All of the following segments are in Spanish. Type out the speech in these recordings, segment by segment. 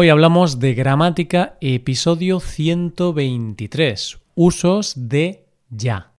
Hoy hablamos de gramática, episodio 123, usos de ya.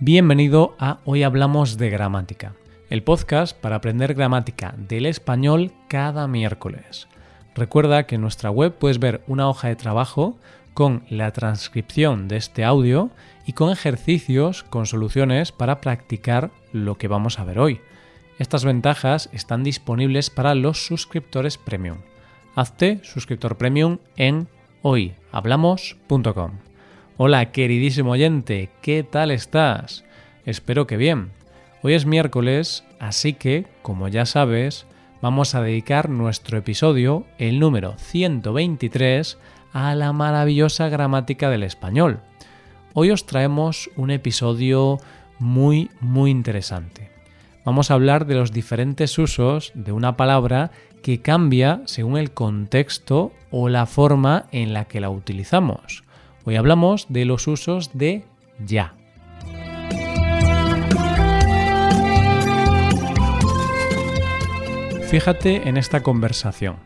Bienvenido a Hoy Hablamos de Gramática, el podcast para aprender gramática del español cada miércoles. Recuerda que en nuestra web puedes ver una hoja de trabajo con la transcripción de este audio y con ejercicios con soluciones para practicar lo que vamos a ver hoy. Estas ventajas están disponibles para los suscriptores premium. Hazte suscriptor premium en hoyhablamos.com. Hola queridísimo oyente, ¿qué tal estás? Espero que bien. Hoy es miércoles, así que, como ya sabes, vamos a dedicar nuestro episodio, el número 123, a la maravillosa gramática del español. Hoy os traemos un episodio muy, muy interesante. Vamos a hablar de los diferentes usos de una palabra que cambia según el contexto o la forma en la que la utilizamos. Hoy hablamos de los usos de ya. Fíjate en esta conversación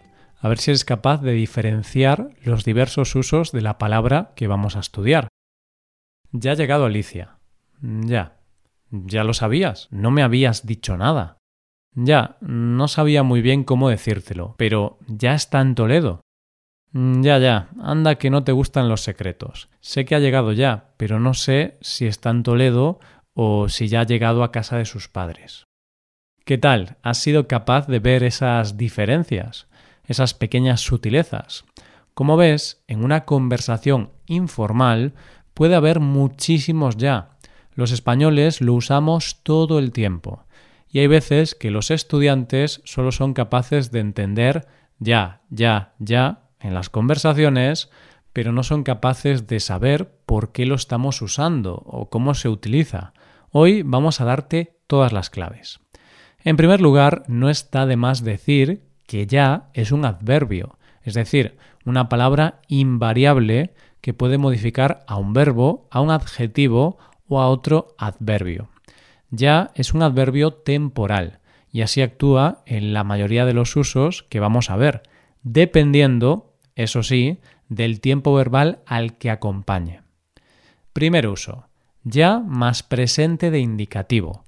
a ver si eres capaz de diferenciar los diversos usos de la palabra que vamos a estudiar. Ya ha llegado Alicia. Ya. Ya lo sabías. No me habías dicho nada. Ya, no sabía muy bien cómo decírtelo, pero ya está en Toledo. Ya, ya, anda que no te gustan los secretos. Sé que ha llegado ya, pero no sé si está en Toledo o si ya ha llegado a casa de sus padres. ¿Qué tal? ¿Has sido capaz de ver esas diferencias? esas pequeñas sutilezas. Como ves, en una conversación informal puede haber muchísimos ya. Los españoles lo usamos todo el tiempo. Y hay veces que los estudiantes solo son capaces de entender ya, ya, ya en las conversaciones, pero no son capaces de saber por qué lo estamos usando o cómo se utiliza. Hoy vamos a darte todas las claves. En primer lugar, no está de más decir que ya es un adverbio, es decir, una palabra invariable que puede modificar a un verbo, a un adjetivo o a otro adverbio. Ya es un adverbio temporal y así actúa en la mayoría de los usos que vamos a ver, dependiendo, eso sí, del tiempo verbal al que acompañe. Primer uso. Ya más presente de indicativo,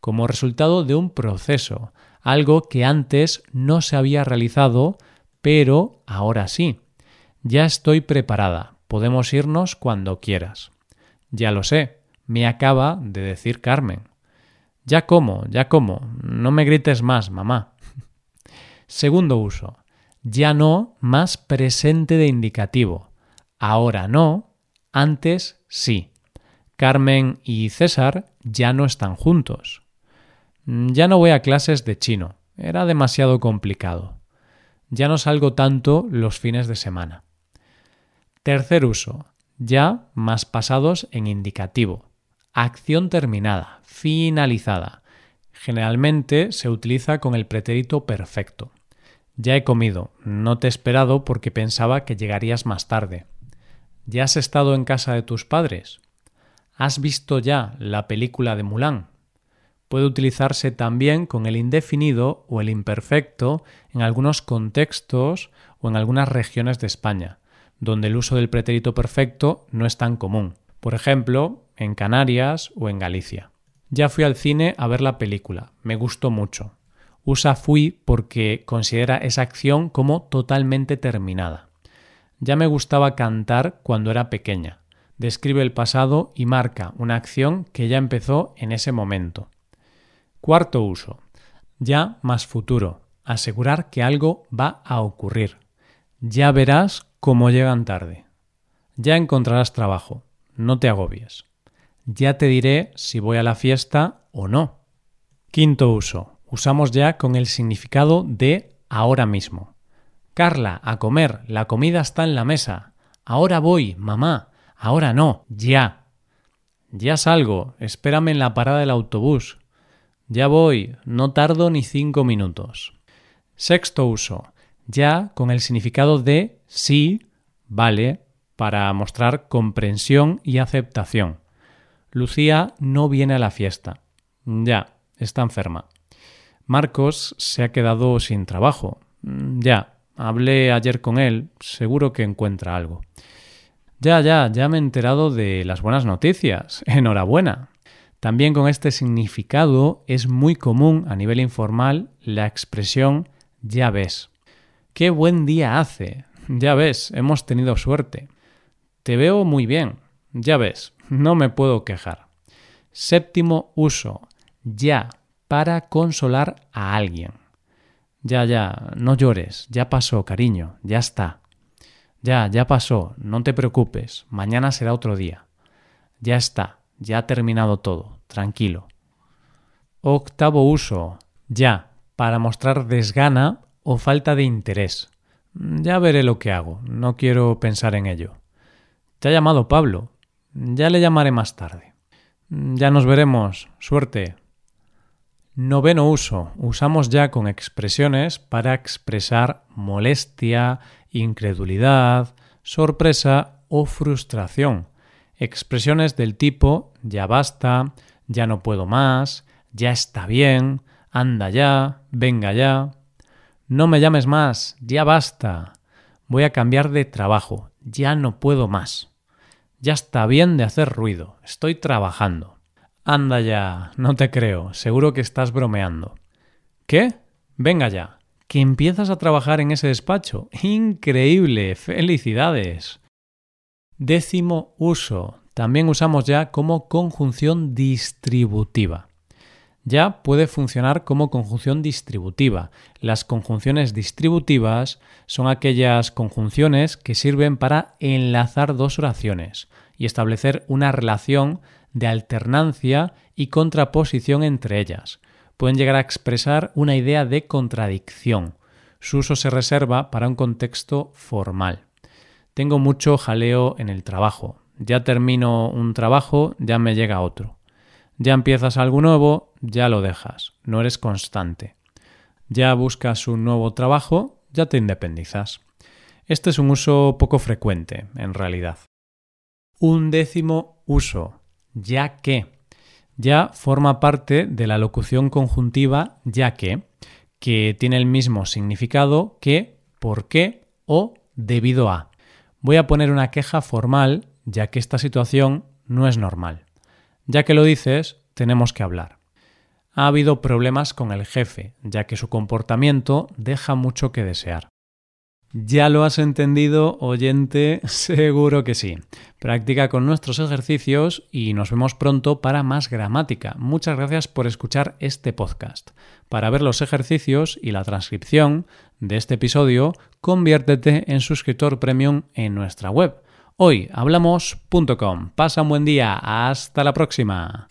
como resultado de un proceso, algo que antes no se había realizado, pero ahora sí. Ya estoy preparada, podemos irnos cuando quieras. Ya lo sé, me acaba de decir Carmen. Ya como, ya como, no me grites más, mamá. Segundo uso, ya no más presente de indicativo. Ahora no, antes sí. Carmen y César ya no están juntos. Mm, ya no voy a clases de chino. Era demasiado complicado. Ya no salgo tanto los fines de semana. Tercer uso. Ya más pasados en indicativo. Acción terminada, finalizada. Generalmente se utiliza con el pretérito perfecto. Ya he comido, no te he esperado porque pensaba que llegarías más tarde. ¿Ya has estado en casa de tus padres? ¿Has visto ya la película de Mulan? puede utilizarse también con el indefinido o el imperfecto en algunos contextos o en algunas regiones de España, donde el uso del pretérito perfecto no es tan común. Por ejemplo, en Canarias o en Galicia. Ya fui al cine a ver la película, me gustó mucho. Usa fui porque considera esa acción como totalmente terminada. Ya me gustaba cantar cuando era pequeña. Describe el pasado y marca una acción que ya empezó en ese momento. Cuarto uso. Ya más futuro. Asegurar que algo va a ocurrir. Ya verás cómo llegan tarde. Ya encontrarás trabajo. No te agobies. Ya te diré si voy a la fiesta o no. Quinto uso. Usamos ya con el significado de ahora mismo. Carla, a comer, la comida está en la mesa. Ahora voy, mamá. Ahora no, ya. Ya salgo, espérame en la parada del autobús. Ya voy, no tardo ni cinco minutos. Sexto uso. Ya con el significado de sí, vale, para mostrar comprensión y aceptación. Lucía no viene a la fiesta. Ya, está enferma. Marcos se ha quedado sin trabajo. Ya, hablé ayer con él, seguro que encuentra algo. Ya, ya, ya me he enterado de las buenas noticias. Enhorabuena. También con este significado es muy común a nivel informal la expresión ya ves. Qué buen día hace. Ya ves, hemos tenido suerte. Te veo muy bien. Ya ves, no me puedo quejar. Séptimo uso. Ya, para consolar a alguien. Ya, ya, no llores. Ya pasó, cariño. Ya está. Ya, ya pasó. No te preocupes. Mañana será otro día. Ya está. Ya ha terminado todo. Tranquilo. Octavo uso. Ya, para mostrar desgana o falta de interés. Ya veré lo que hago. No quiero pensar en ello. Te ha llamado Pablo. Ya le llamaré más tarde. Ya nos veremos. Suerte. Noveno uso. Usamos ya con expresiones para expresar molestia, incredulidad, sorpresa o frustración. Expresiones del tipo ya basta, ya no puedo más, ya está bien, anda ya, venga ya. No me llames más, ya basta. Voy a cambiar de trabajo, ya no puedo más. Ya está bien de hacer ruido, estoy trabajando. Anda ya, no te creo, seguro que estás bromeando. ¿Qué? Venga ya, que empiezas a trabajar en ese despacho. Increíble, felicidades. Décimo uso. También usamos ya como conjunción distributiva ya puede funcionar como conjunción distributiva. Las conjunciones distributivas son aquellas conjunciones que sirven para enlazar dos oraciones y establecer una relación de alternancia y contraposición entre ellas. Pueden llegar a expresar una idea de contradicción. Su uso se reserva para un contexto formal. Tengo mucho jaleo en el trabajo. Ya termino un trabajo, ya me llega otro. Ya empiezas algo nuevo, ya lo dejas, no eres constante. Ya buscas un nuevo trabajo, ya te independizas. Este es un uso poco frecuente, en realidad. Un décimo uso, ya que. Ya forma parte de la locución conjuntiva ya que, que tiene el mismo significado que por qué o debido a. Voy a poner una queja formal ya que esta situación no es normal. Ya que lo dices, tenemos que hablar. Ha habido problemas con el jefe, ya que su comportamiento deja mucho que desear. ¿Ya lo has entendido, oyente? Seguro que sí. Practica con nuestros ejercicios y nos vemos pronto para más gramática. Muchas gracias por escuchar este podcast. Para ver los ejercicios y la transcripción de este episodio, conviértete en suscriptor premium en nuestra web Hoy hablamos.com. Pasa un buen día. Hasta la próxima.